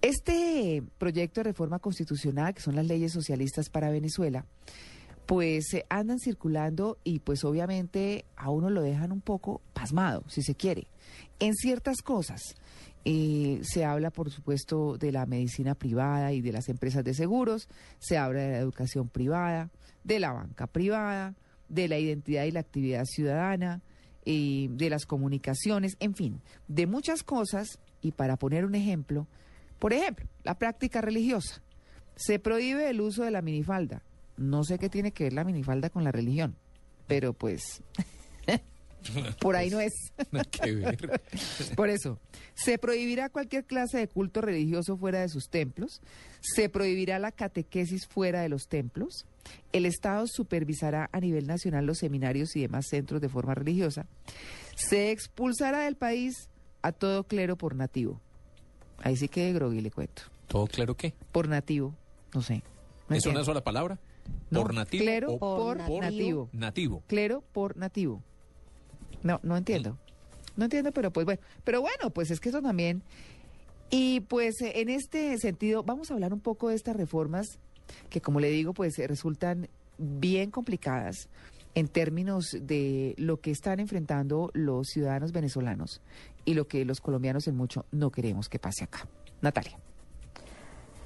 Este proyecto de reforma constitucional, que son las leyes socialistas para Venezuela, pues eh, andan circulando y pues obviamente a uno lo dejan un poco pasmado, si se quiere, en ciertas cosas. Eh, se habla, por supuesto, de la medicina privada y de las empresas de seguros, se habla de la educación privada, de la banca privada, de la identidad y la actividad ciudadana, eh, de las comunicaciones, en fin, de muchas cosas. Y para poner un ejemplo, por ejemplo, la práctica religiosa. Se prohíbe el uso de la minifalda. No sé qué tiene que ver la minifalda con la religión, pero pues por ahí no es. Por eso, se prohibirá cualquier clase de culto religioso fuera de sus templos, se prohibirá la catequesis fuera de los templos, el Estado supervisará a nivel nacional los seminarios y demás centros de forma religiosa, se expulsará del país a todo clero por nativo. Ahí sí que grogui le cuento. ¿Todo claro qué? Por nativo, no sé. ¿Es una sola palabra? ¿Por nativo? Clero por, nativo. Nativo. Clero por nativo. No, no entiendo. No entiendo, pero pues bueno. Pero bueno, pues es que eso también. Y pues eh, en este sentido, vamos a hablar un poco de estas reformas que, como le digo, pues resultan bien complicadas en términos de lo que están enfrentando los ciudadanos venezolanos y lo que los colombianos en mucho no queremos que pase acá. Natalia.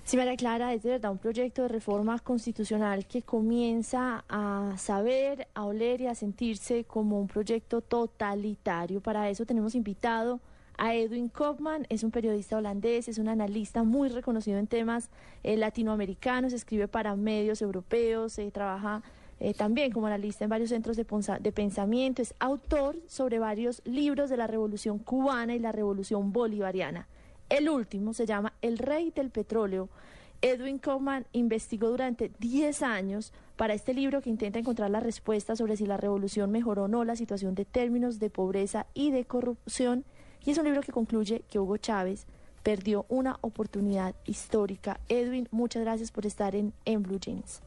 Sí, María Clara, es de verdad un proyecto de reforma constitucional que comienza a saber, a oler y a sentirse como un proyecto totalitario. Para eso tenemos invitado a Edwin Kopman, es un periodista holandés, es un analista muy reconocido en temas eh, latinoamericanos, escribe para medios europeos, eh, trabaja eh, también como analista en varios centros de, de, pensamiento, es autor sobre varios libros de la Revolución cubana y la Revolución bolivariana. El último se llama El Rey del Petróleo. Edwin Kaufman investigó durante 10 años para este libro que intenta encontrar la respuesta sobre si la revolución mejoró o no la situación de términos de pobreza y de corrupción. Y es un libro que concluye que Hugo Chávez perdió una oportunidad histórica. Edwin, muchas gracias por estar en, en Blue Jeans.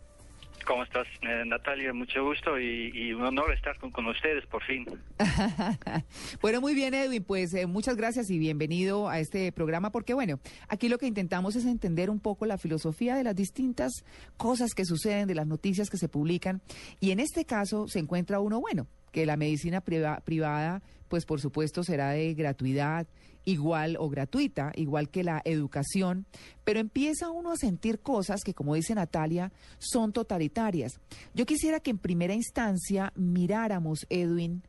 ¿Cómo estás, eh, Natalia? Mucho gusto y, un honor estar con, ustedes por fin. bueno, muy bien, Edwin. Pues eh, muchas gracias y bienvenido a este programa porque, bueno, aquí lo que intentamos es entender un poco la filosofía de las distintas cosas que suceden, de las noticias que se publican. Y en este caso se encuentra uno, bueno, que la medicina privada, pues por supuesto será de gratuidad igual o gratuita, igual que la educación, pero empieza uno a sentir cosas que, como dice Natalia, son totalitarias. Yo quisiera que en primera instancia miráramos, Edwin,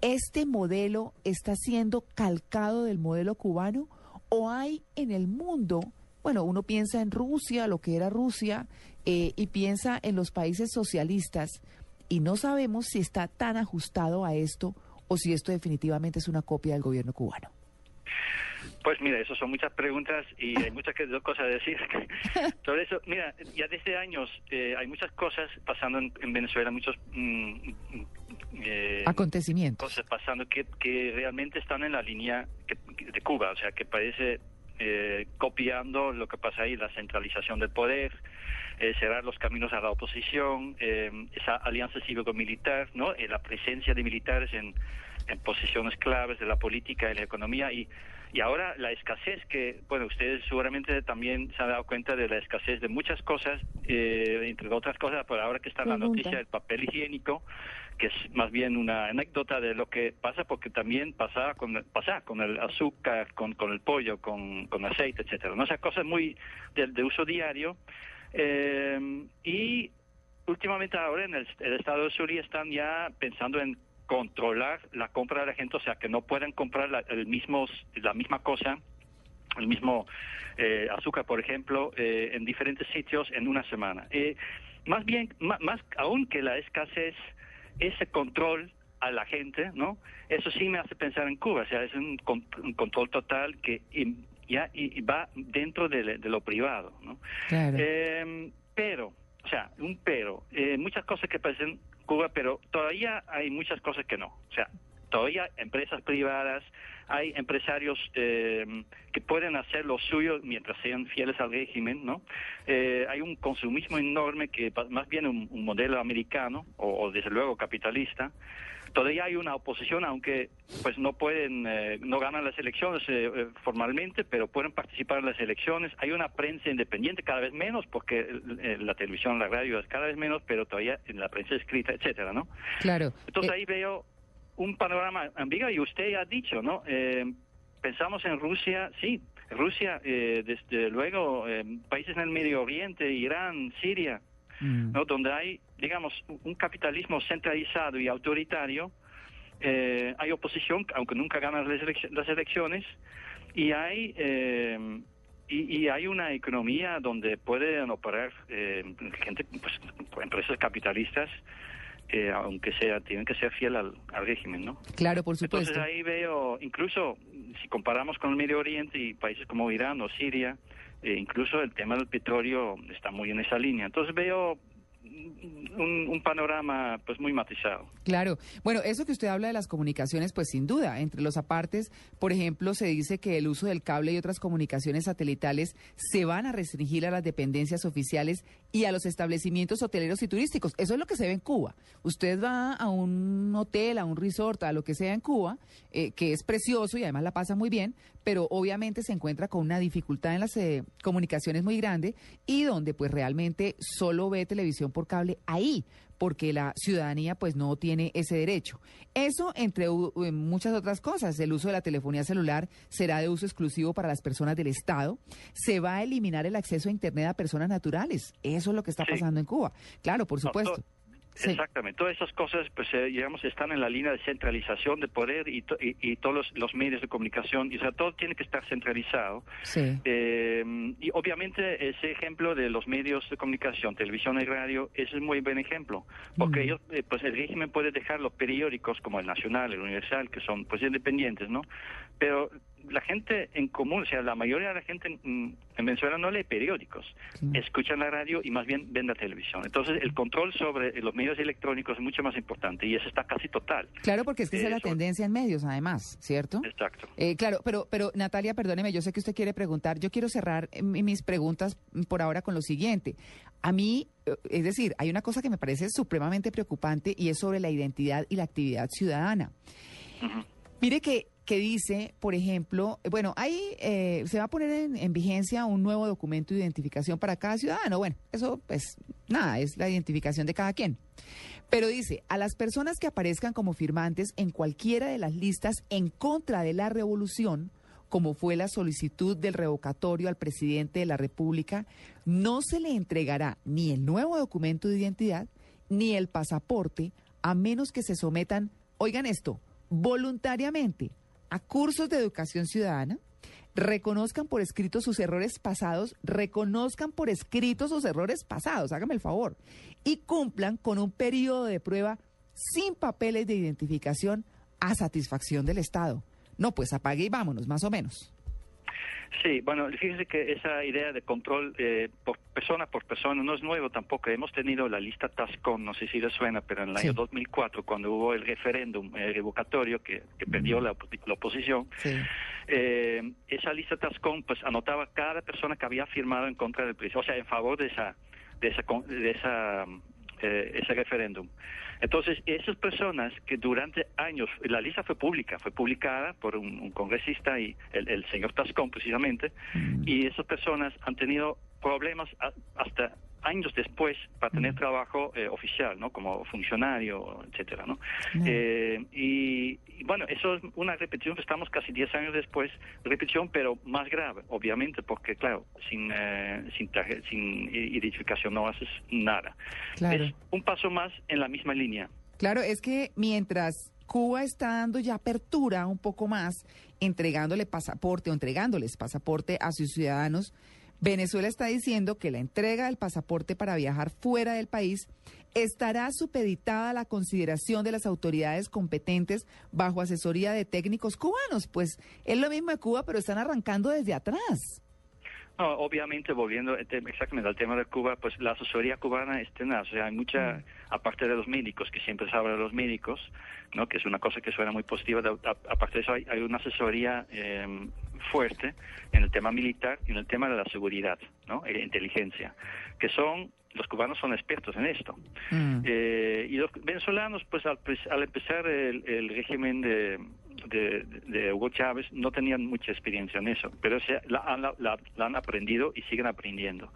¿este modelo está siendo calcado del modelo cubano o hay en el mundo, bueno, uno piensa en Rusia, lo que era Rusia, eh, y piensa en los países socialistas, y no sabemos si está tan ajustado a esto o si esto definitivamente es una copia del gobierno cubano. Pues mira, eso son muchas preguntas y hay muchas cosas a decir sobre eso. Mira, ya desde años eh, hay muchas cosas pasando en, Venezuela, muchos mm, eh, acontecimientos cosas pasando que, que realmente están en la línea de Cuba, o sea, que parece eh, copiando lo que pasa ahí, la centralización del poder, eh, cerrar los caminos a la oposición, eh, esa alianza cívico-militar, ¿no? la presencia de militares en, en posiciones claves de la política y la economía y y ahora la escasez que, bueno, ustedes seguramente también se han dado cuenta de la escasez de muchas cosas, eh, entre otras cosas, por ahora que está la noticia del papel higiénico, que es más bien una anécdota de lo que pasa, porque también pasa con, pasa con el azúcar, con, con el pollo, con, con aceite, etcétera. ¿no? O sea, cosas muy de, de uso diario. Eh, y últimamente ahora en el, estado de Zulia están ya pensando en controlar la compra de la gente, o sea, que no pueden comprar la, el mismo, la misma cosa, el mismo eh, azúcar, por ejemplo, eh, en diferentes sitios en una semana. Eh, más bien, más, aún que la escasez, ese control a la gente, ¿no? Eso sí me hace pensar en Cuba, o sea, es un, control total que ya y, va dentro de, lo privado, ¿no? Em, pero, o sea, un pero, eh, muchas cosas que parecen Cuba, pero todavía hay muchas cosas que no. O sea, todavía empresas privadas, hay empresarios eh, que pueden hacer lo suyo mientras sean fieles al régimen, ¿no? Eh, hay un consumismo enorme que más bien un, un modelo americano o, desde luego capitalista. Todavía hay una oposición, aunque pues no pueden, eh, no ganan las elecciones formalmente, pero pueden participar en las elecciones. Hay una prensa independiente cada vez menos, porque la televisión, la radio es cada vez menos, pero todavía en la prensa escrita, etcétera, ¿no? Claro. Entonces ahí veo un panorama ambiguo y usted ya ha dicho, ¿no? Eh, pensamos en Rusia, sí, Rusia, eh, desde luego, eh, países en el Medio Oriente, Irán, Siria, mm. ¿no? Donde hay, digamos, un capitalismo centralizado y autoritario, hay oposición, aunque nunca ganan las, elecciones, y hay y, hay una economía donde pueden operar gente, pues, empresas capitalistas aunque sea, tienen que ser fiel al, régimen, ¿no? Claro, por supuesto. Entonces ahí veo, incluso si comparamos con el Medio Oriente y países como Irán o Siria, eh, incluso el tema del petróleo está muy en esa línea. Entonces veo un, panorama pues muy matizado. Claro. Bueno, eso que usted habla de las comunicaciones, pues sin duda, entre los apartes, por ejemplo, se dice que el uso del cable y otras comunicaciones satelitales se van a restringir a las dependencias oficiales y a los establecimientos hoteleros y turísticos. Eso es lo que se ve en Cuba. Usted va a un hotel, a un resort, a lo que sea en Cuba, eh, que es precioso y además la pasa muy bien, pero obviamente se encuentra con una dificultad en las eh, comunicaciones muy grande y donde pues realmente solo ve televisión por cable ahí, porque la ciudadanía pues no tiene ese derecho. Eso entre muchas otras cosas, el uso de la telefonía celular será de uso exclusivo para las personas del Estado, se va a eliminar el acceso a Internet a personas naturales, eso es lo que está pasando en Cuba. Claro, por supuesto. Exactamente. Todas esas cosas, pues, eh, digamos, están en la línea de centralización de poder y, y, todos los, medios de comunicación. Y, o sea, todo tiene que estar centralizado. Eh, y obviamente ese ejemplo de los medios de comunicación, televisión y radio, es un muy buen ejemplo. Porque mm. ellos, eh, pues, el régimen puede dejar los periódicos como el Nacional, el Universal, que son, pues, independientes, ¿no? Pero la gente en común, o sea, la mayoría de la gente en, Venezuela no lee periódicos, escucha la radio y más bien ven la televisión. Entonces, el control sobre los medios electrónicos es mucho más importante y eso está casi total. Claro, porque es que esa es la tendencia en medios, además, ¿cierto? Exacto. Eh, claro, pero, pero Natalia, perdóneme, yo sé que usted quiere preguntar. Yo quiero cerrar eh, mis preguntas por ahora con lo siguiente. A mí, eh, es decir, hay una cosa que me parece supremamente preocupante y es sobre la identidad y la actividad ciudadana. Mire que que dice, por ejemplo, bueno, ahí eh, se va a poner en, vigencia un nuevo documento de identificación para cada ciudadano. Bueno, eso pues nada, es la identificación de cada quien. Pero dice, a las personas que aparezcan como firmantes en cualquiera de las listas en contra de la revolución, como fue la solicitud del revocatorio al presidente de la República, no se le entregará ni el nuevo documento de identidad ni el pasaporte, a menos que se sometan, oigan esto, voluntariamente a cursos de educación ciudadana, reconozcan por escrito sus errores pasados, reconozcan por escrito sus errores pasados, hágame el favor, y cumplan con un periodo de prueba sin papeles de identificación a satisfacción del Estado. No, pues apague y vámonos, más o menos. Sí, bueno, fíjese que esa idea de control eh, por persona por persona no es nuevo tampoco. Hemos tenido la lista TASCON, no sé si le suena, pero en el año 2004, cuando hubo el referéndum eh, revocatorio que, perdió la, oposición, eh, esa lista TASCON pues anotaba cada persona que había firmado en contra del presidente, o sea, en favor de esa de esa de esa ese referéndum. Entonces, esas personas que durante años, la lista fue pública, fue publicada por un, congresista y el, señor Tascón precisamente, mm. y esas personas han tenido problemas hasta años después para tener mm. trabajo eh, oficial, ¿no? Como funcionario, etcétera, ¿no? Mm. Eh, y, bueno, eso es una repetición, estamos casi 10 años después, repetición, pero más grave, obviamente, porque claro, sin, eh, sin, sin identificación no haces nada. Es un paso más en la misma línea. Claro, es que mientras Cuba está dando ya apertura un poco más, entregándole pasaporte o entregándoles pasaporte a sus ciudadanos, Venezuela está diciendo que la entrega del pasaporte para viajar fuera del país ¿estará supeditada la consideración de las autoridades competentes bajo asesoría de técnicos cubanos? Pues es lo mismo de Cuba, pero están arrancando desde atrás. No, obviamente, volviendo exactamente al tema de Cuba, pues la asesoría cubana es tenaz. O sea, hay mucha, mm. aparte de los médicos, que siempre se habla de los médicos, ¿no? que es una cosa que suena muy positiva, aparte de eso hay, una asesoría eh, fuerte en el tema militar y en el tema de la seguridad, ¿no? E inteligencia, que son los cubanos son expertos en esto. Mm. Eh, y los venezolanos, pues al, empezar el, régimen de, de, Hugo Chávez, no tenían mucha experiencia en eso, pero se, la, han aprendido y siguen aprendiendo.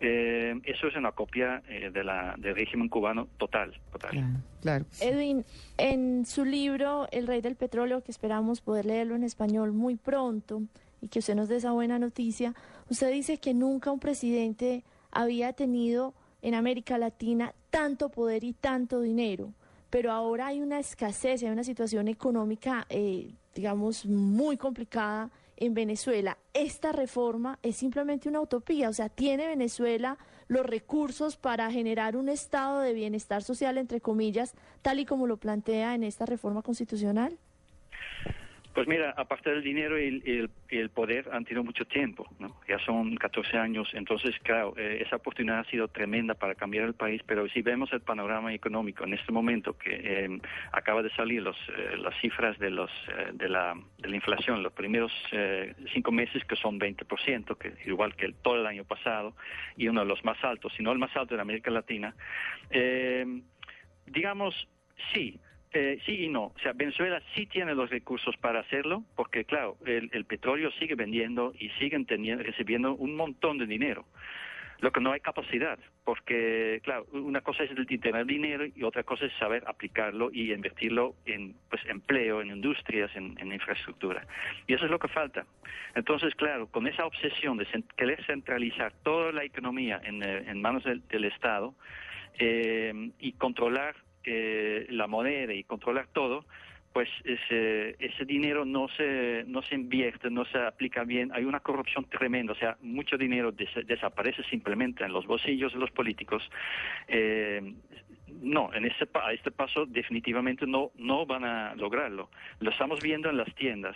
Eh, eso es una copia eh, de la, del régimen cubano total. total. Claro, Edwin, en su libro El Rey del Petróleo, que esperamos poder leerlo en español muy pronto y que usted nos dé esa buena noticia, usted dice que nunca un presidente había tenido en América Latina tanto poder y tanto dinero, pero ahora hay una escasez, hay una situación económica, eh, digamos, muy complicada en Venezuela. Esta reforma es simplemente una utopía, o sea, tiene Venezuela los recursos para generar un estado de bienestar social, entre comillas, tal y como lo plantea en esta reforma constitucional. Pues mira, aparte del dinero y el, poder han tenido mucho tiempo, ¿no? Ya son 14 años, entonces, claro, eh, esa oportunidad ha sido tremenda para cambiar el país, pero si vemos el panorama económico en este momento que eh, acaba de salir los, eh, las cifras de, los, de, la, de la inflación, los primeros cinco meses que son 20%, que igual que el, todo el año pasado, y uno de los más altos, si no el más alto en América Latina, digamos, sí, eh, sí y no. O sea, Venezuela sí tiene los recursos para hacerlo, porque claro, el, petróleo sigue vendiendo y siguen teniendo, recibiendo un montón de dinero. Lo que no hay capacidad, porque claro, una cosa es el tener dinero y otra cosa es saber aplicarlo y invertirlo en pues empleo, en industrias, en, infraestructura. Y eso es lo que falta. Entonces, claro, con esa obsesión de querer centralizar toda la economía en, eh, manos del, Estado eh, y controlar la moneda y controlar todo, pues ese, ese dinero no se, no se invierte, no se aplica bien, hay una corrupción tremenda, o sea, mucho dinero desaparece simplemente en los bolsillos de los políticos. Eh, no, en este, a este paso definitivamente no, no van a lograrlo. Lo estamos viendo en las tiendas.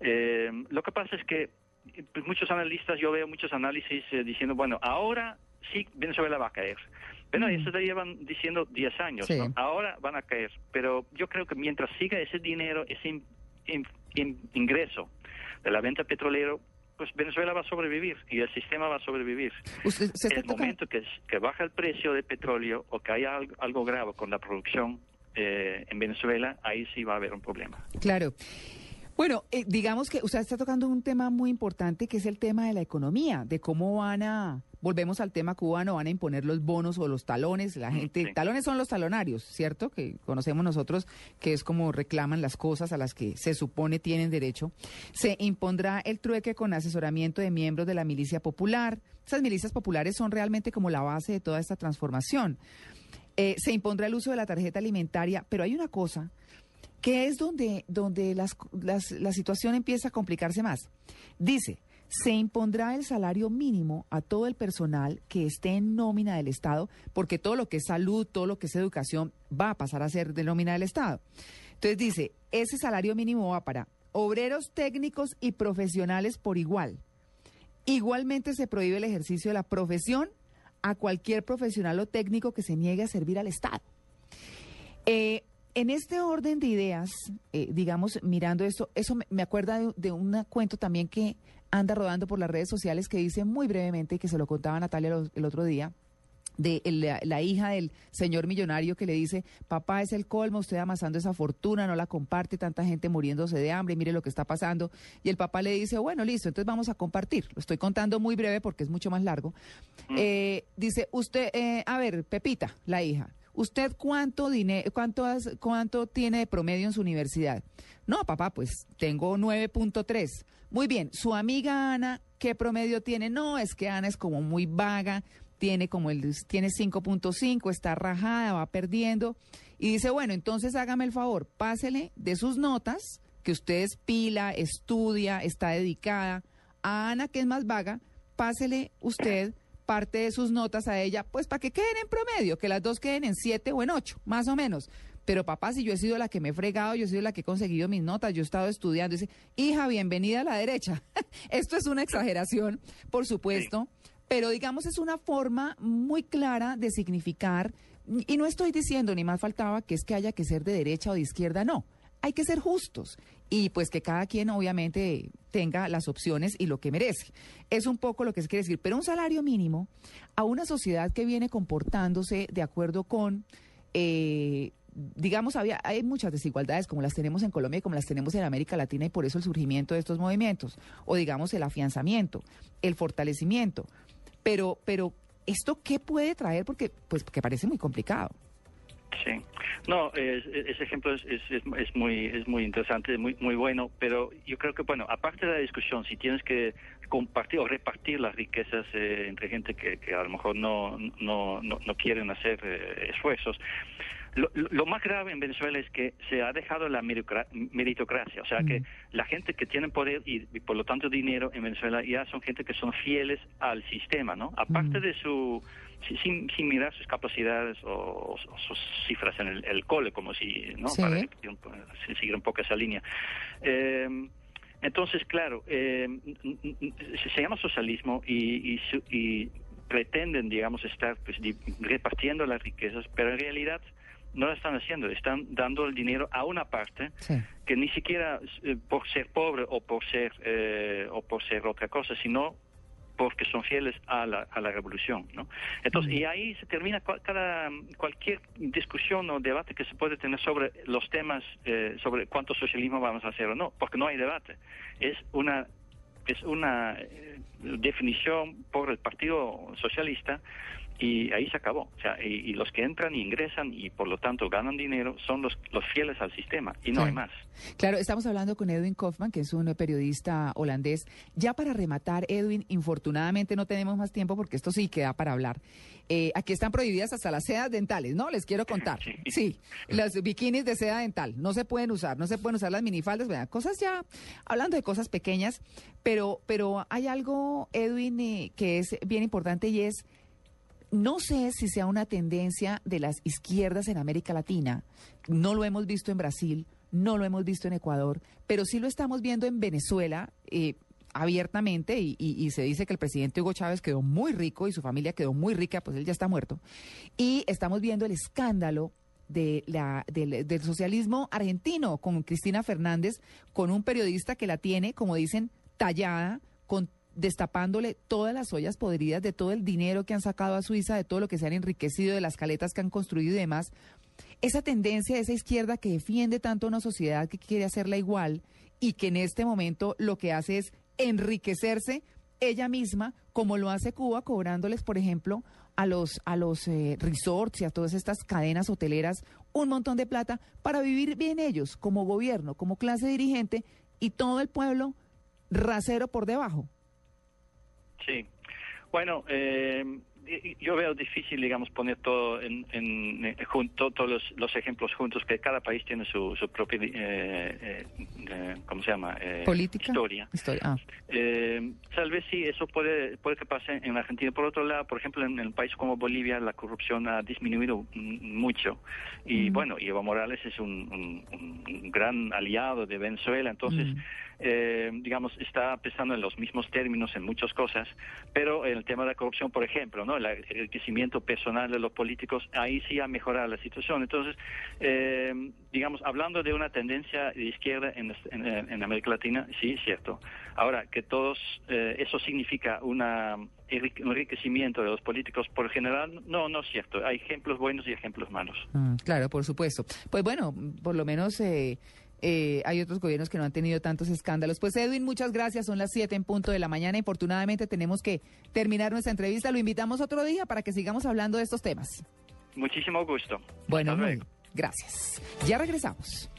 Eh, lo que pasa es que pues, muchos analistas, yo veo muchos análisis eh, diciendo, bueno, ahora sí Venezuela va a caer. Bueno, eso te llevan diciendo 10 años, ahora van a caer, pero yo creo que mientras siga ese dinero, ese ingreso de la venta petrolero, pues Venezuela va a sobrevivir y el sistema va a sobrevivir. En el momento que, que baja el precio del petróleo o que haya algo, grave con la producción eh, en Venezuela, ahí sí va a haber un problema. Claro. Bueno, eh, digamos que usted está tocando un tema muy importante que es el tema de la economía, de cómo van a volvemos al tema cubano, van a imponer los bonos o los talones. La gente, talones son los talonarios, ¿cierto? Que conocemos nosotros, que es como reclaman las cosas a las que se supone tienen derecho. Se impondrá el trueque con asesoramiento de miembros de la milicia popular. Esas milicias populares son realmente como la base de toda esta transformación. Eh, se impondrá el uso de la tarjeta alimentaria, pero hay una cosa que es donde, donde las, la situación empieza a complicarse más. Dice, se impondrá el salario mínimo a todo el personal que esté en nómina del Estado, porque todo lo que es salud, todo lo que es educación, va a pasar a ser de nómina del Estado. Entonces dice, ese salario mínimo va para obreros técnicos y profesionales por igual. Igualmente se prohíbe el ejercicio de la profesión a cualquier profesional o técnico que se niegue a servir al Estado. Eh, en este orden de ideas, eh, digamos, mirando esto, eso me, acuerda de, de, un cuento también que anda rodando por las redes sociales que dice muy brevemente, que se lo contaba Natalia el otro día, de la, hija del señor millonario que le dice, papá es el colmo, usted amasando esa fortuna, no la comparte, tanta gente muriéndose de hambre, mire lo que está pasando. Y el papá le dice, bueno, listo, entonces vamos a compartir. Lo estoy contando muy breve porque es mucho más largo. Mm. Eh, dice, usted, eh, a ver, Pepita, la hija, ¿usted cuánto, dinero, cuánto, cuánto tiene de promedio en su universidad? No, papá, pues tengo 9.3. Muy bien, su amiga Ana, ¿qué promedio tiene? No, es que Ana es como muy vaga, tiene como el tiene 5.5, está rajada, va perdiendo y dice, "Bueno, entonces hágame el favor, pásele de sus notas que usted es pila, estudia, está dedicada a Ana que es más vaga, pásele usted parte de sus notas a ella, pues para que queden en promedio, que las dos queden en siete o en ocho, más o menos. Pero papá, si yo he sido la que me he fregado, yo he sido la que he conseguido mis notas, yo he estado estudiando, dice, hija, bienvenida a la derecha. Esto es una exageración, por supuesto, pero digamos es una forma muy clara de significar, y no estoy diciendo, ni más faltaba, que es que haya que ser de derecha o de izquierda, no. Hay que ser justos y pues que cada quien obviamente tenga las opciones y lo que merece. Es un poco lo que se quiere decir, pero un salario mínimo a una sociedad que viene comportándose de acuerdo con... Eh, digamos, había, hay muchas desigualdades como las tenemos en Colombia y como las tenemos en América Latina y por eso el surgimiento de estos movimientos, o digamos el afianzamiento, el fortalecimiento. Pero, pero, ¿esto qué puede traer? Porque, pues, que parece muy complicado. Sí, no, ese ejemplo es, es, es, muy es muy interesante, muy muy bueno, pero yo creo que bueno, aparte de la discusión, si tienes que compartir o repartir las riquezas eh, entre gente que, que, a lo mejor no no no, no quieren hacer eh, esfuerzos, lo, más grave en Venezuela es que se ha dejado la meritocracia, o sea que la gente que tiene poder y, por lo tanto dinero en Venezuela ya son gente que son fieles al sistema, ¿no? Aparte de su sin, sin, mirar sus capacidades o, sus cifras en el, cole, como si, ¿no? Para seguir un poco esa línea. Eh, entonces, claro, eh, se llama socialismo y, y, pretenden, digamos, estar pues, repartiendo las riquezas, pero en realidad no lo están haciendo, están dando el dinero a una parte que ni siquiera eh, por ser pobre o por ser eh, o por ser otra cosa, sino porque son fieles a la, a la revolución, ¿no? Entonces, y ahí se termina cada, cualquier discusión o debate que se puede tener sobre los temas, eh, sobre cuánto socialismo vamos a hacer o no, porque no hay debate. Es una es una definición por el Partido Socialista y ahí se acabó. O sea, y, los que entran y ingresan y por lo tanto ganan dinero son los, los fieles al sistema y no hay más. Claro, estamos hablando con Edwin Kaufman, que es un periodista holandés. Ya para rematar, Edwin, infortunadamente no tenemos más tiempo porque esto sí queda para hablar. Eh, aquí están prohibidas hasta las sedas dentales, ¿no? Les quiero contar. Sí. las bikinis de seda dental no se pueden usar, no se pueden usar las minifaldas, cosas ya, hablando de cosas pequeñas, pero, pero hay algo, Edwin, eh, que es bien importante y es no sé si sea una tendencia de las izquierdas en América Latina, no lo hemos visto en Brasil, no lo hemos visto en Ecuador, pero sí lo estamos viendo en Venezuela. Eh, abiertamente y, se dice que el presidente Hugo Chávez quedó muy rico y su familia quedó muy rica, pues él ya está muerto. Y estamos viendo el escándalo de la, del, del socialismo argentino con Cristina Fernández, con un periodista que la tiene, como dicen, tallada, con destapándole todas las ollas podridas de todo el dinero que han sacado a Suiza, de todo lo que se han enriquecido, de las caletas que han construido y demás. Esa tendencia de esa izquierda que defiende tanto una sociedad que quiere hacerla igual y que en este momento lo que hace es enriquecerse ella misma, como lo hace Cuba, cobrándoles, por ejemplo, a los, a los eh, resorts y a todas estas cadenas hoteleras un montón de plata para vivir bien ellos, como gobierno, como clase dirigente, y todo el pueblo rasero por debajo. Sí. Bueno, eh, yo veo difícil, digamos, poner todo en, en, eh, junto, todos los, ejemplos juntos, que cada país tiene su, su propia, eh, eh, ¿cómo se llama? Política. Historia. Ah. tal vez sí, eso puede, puede que pase en Argentina. Por otro lado, por ejemplo, en, un país como Bolivia, la corrupción ha disminuido mucho. Y bueno, Evo Morales es un, un, gran aliado de Venezuela, entonces eh, digamos, está pensando en los mismos términos en muchas cosas, pero en el tema de la corrupción, por ejemplo, ¿no? el enriquecimiento personal de los políticos, ahí sí ha mejorado la situación. Entonces, eh, digamos, hablando de una tendencia de izquierda en, en, América Latina, sí, es cierto. Ahora, que todos, eh, eso significa una un enriquecimiento de los políticos por general, no, no es cierto. Hay ejemplos buenos y ejemplos malos. Mm, claro, por supuesto. Pues bueno, por lo menos eh, eh, hay otros gobiernos que no han tenido tantos escándalos. Pues Edwin, muchas gracias. Son las 7 en punto de la mañana. Infortunadamente tenemos que terminar nuestra entrevista. Lo invitamos otro día para que sigamos hablando de estos temas. Muchísimo gusto. Bueno, gracias. Ya regresamos.